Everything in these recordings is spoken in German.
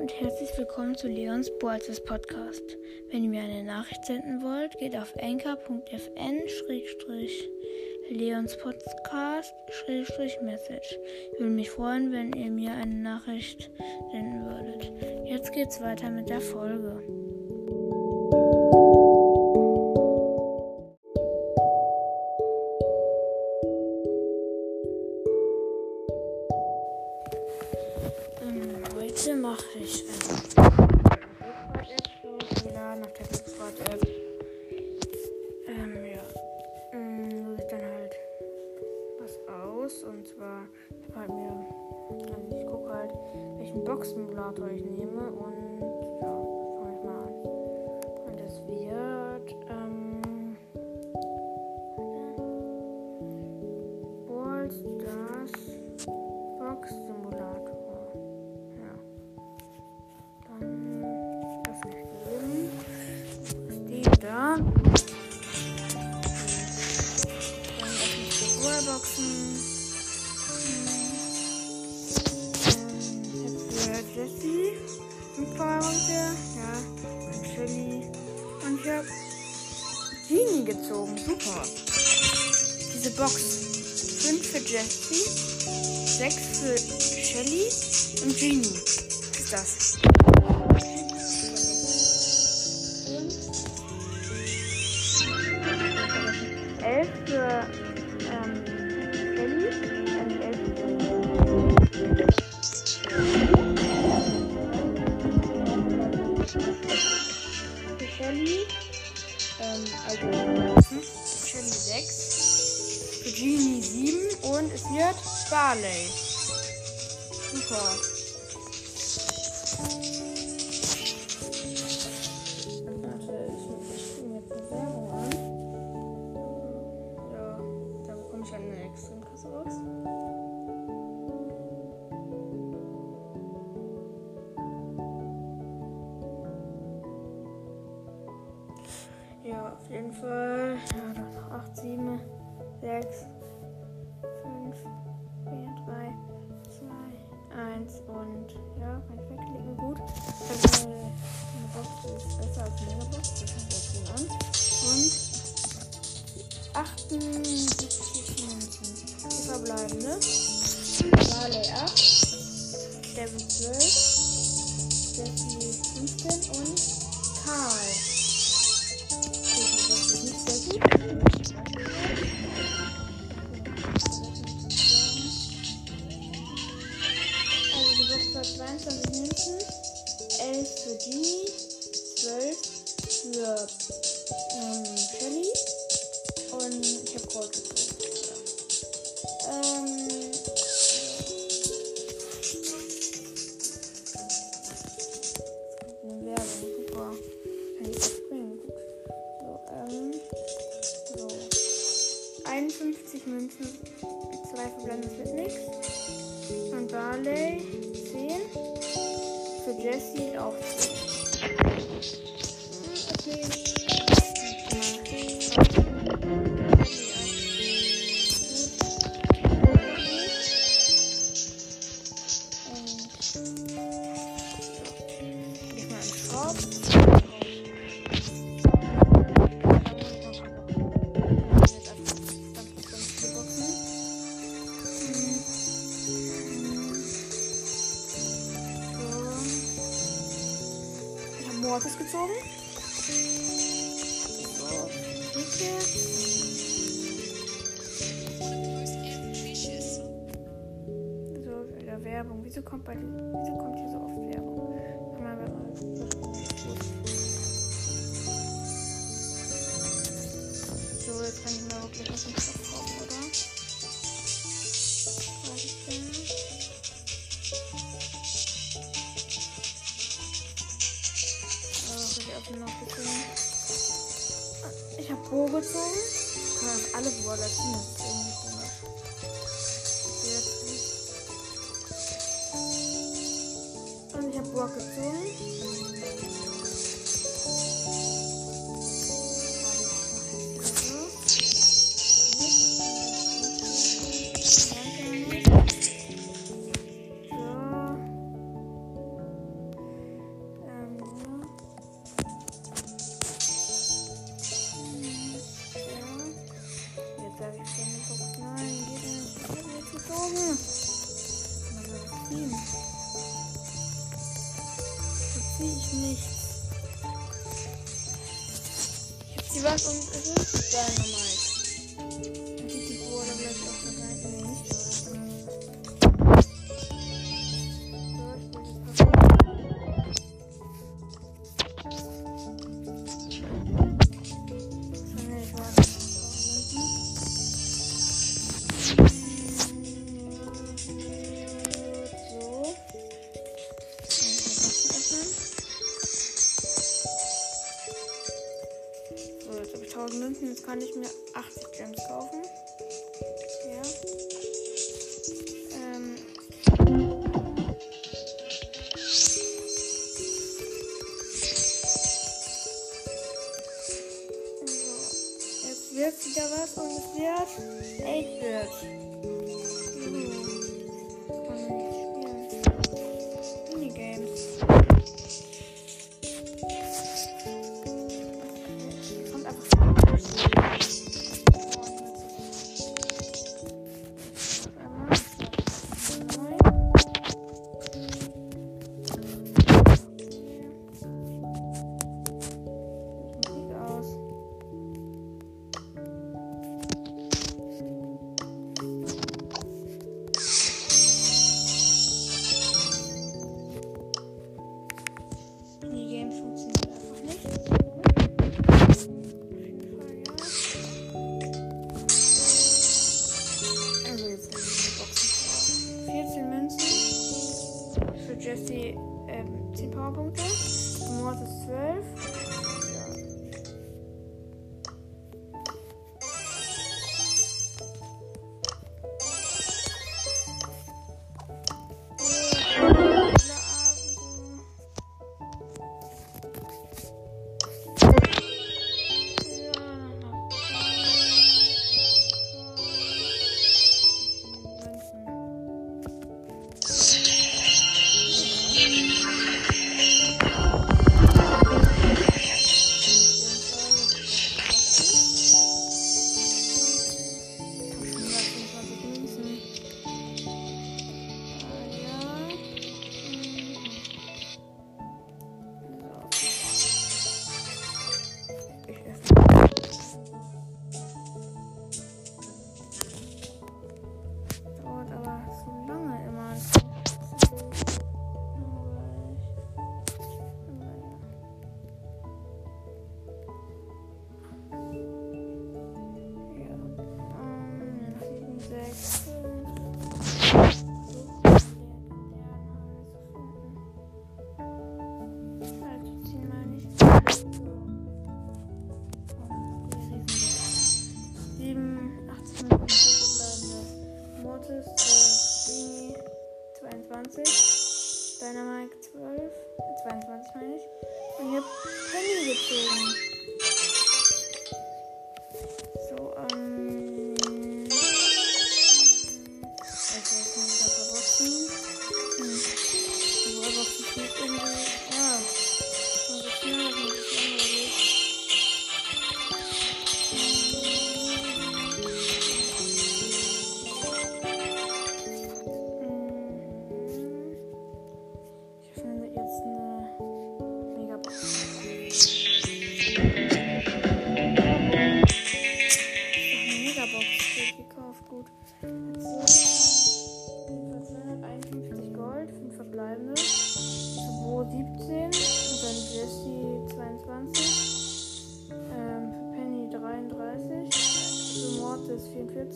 und herzlich willkommen zu Leons Boalzes Podcast. Wenn ihr mir eine Nachricht senden wollt, geht auf anchor.fn-leons Podcast-message. Ich würde mich freuen, wenn ihr mir eine Nachricht senden würdet. Jetzt geht's weiter mit der Folge. Aus. Und zwar, ich halt mir, also ich gucke halt, welchen Box-Simulator ich nehme. Und ja, fange ich mal an. Und es wird, ähm, World Stars Box-Simulator. Ja. Dann nicht gegeben. Ist die da. Dann Jessie, 6 für Shelly und Genie. Ist das? Elf für ähm, Shelly, elf für Shelly, ähm, also hm, Shelly 6, für Genie 7 und es wird Barley. Super. Warte, ich, 6, 5, 4, 3, 2, 1 und ja, kann ich wegklicken. Gut. Also, eine Box ist besser als eine Megabox. Das fängt jetzt gut an. Und 78 Münzen. Die verbleibende. Barley 8. Devil 12. Jessie 15 und Karl. 22 Münzen, 11 für Genie, 12 für ähm, Shelly und ich habe Gold gezogen. Ähm, eine Werbung, super. Kann ich überspringen, gut. So, ähm, so. 51 Münzen, 2 verbleiben, das wird nichts. Und Barley 10. Für Jessie auch 10. Hm, Okay. Ich Werbung. Wieso kommt, bei, wieso kommt hier so oft Werbung? So, jetzt kann ich mir wirklich was im Kopf kaufen, oder? Was ist denn? Ach, ich habe noch gezogen. Ich habe Bo gezogen. Kann man alle Brawler ziehen. Und ich habe Die was und ist da normal. kann ich mir 80 Gems kaufen. Ja. Ähm. So. Jetzt wird wieder was und es wird 8 wird. Mortis, äh, Dini 22, Dynamite 12, 22 meine ich. Und ich habe Penny gezogen.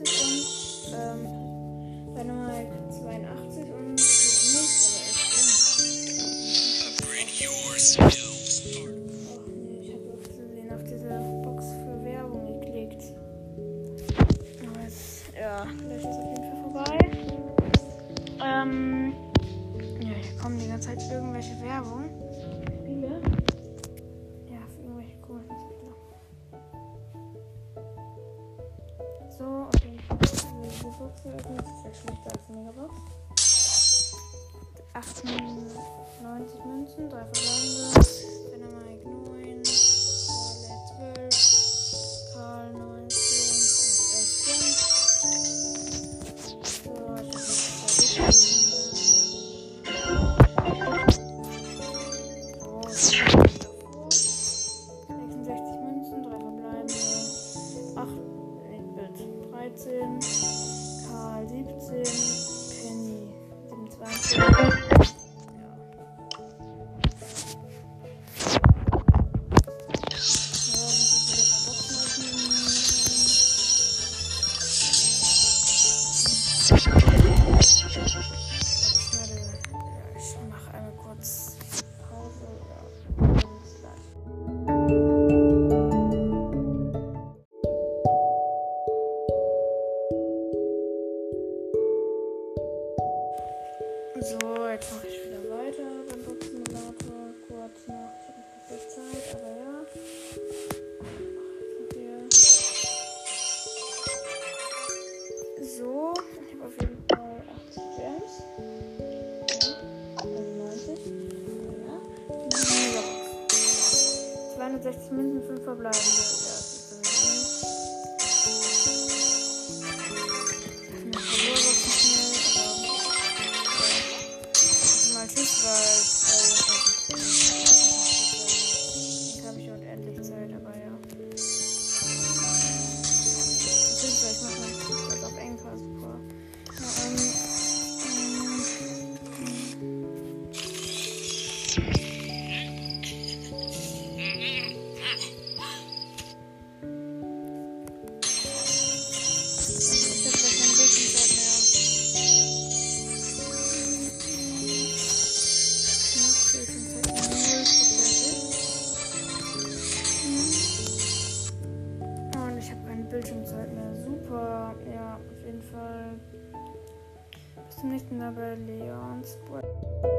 witzig und ähm, 98 Münzen, 3 verbleibende. Dynamite 9, Violet 12, Karl 19 und 11 So, ich habe 66 Münzen, 3 verbleibende. 8, 8 13, Karl 17, Penny 27. prosper.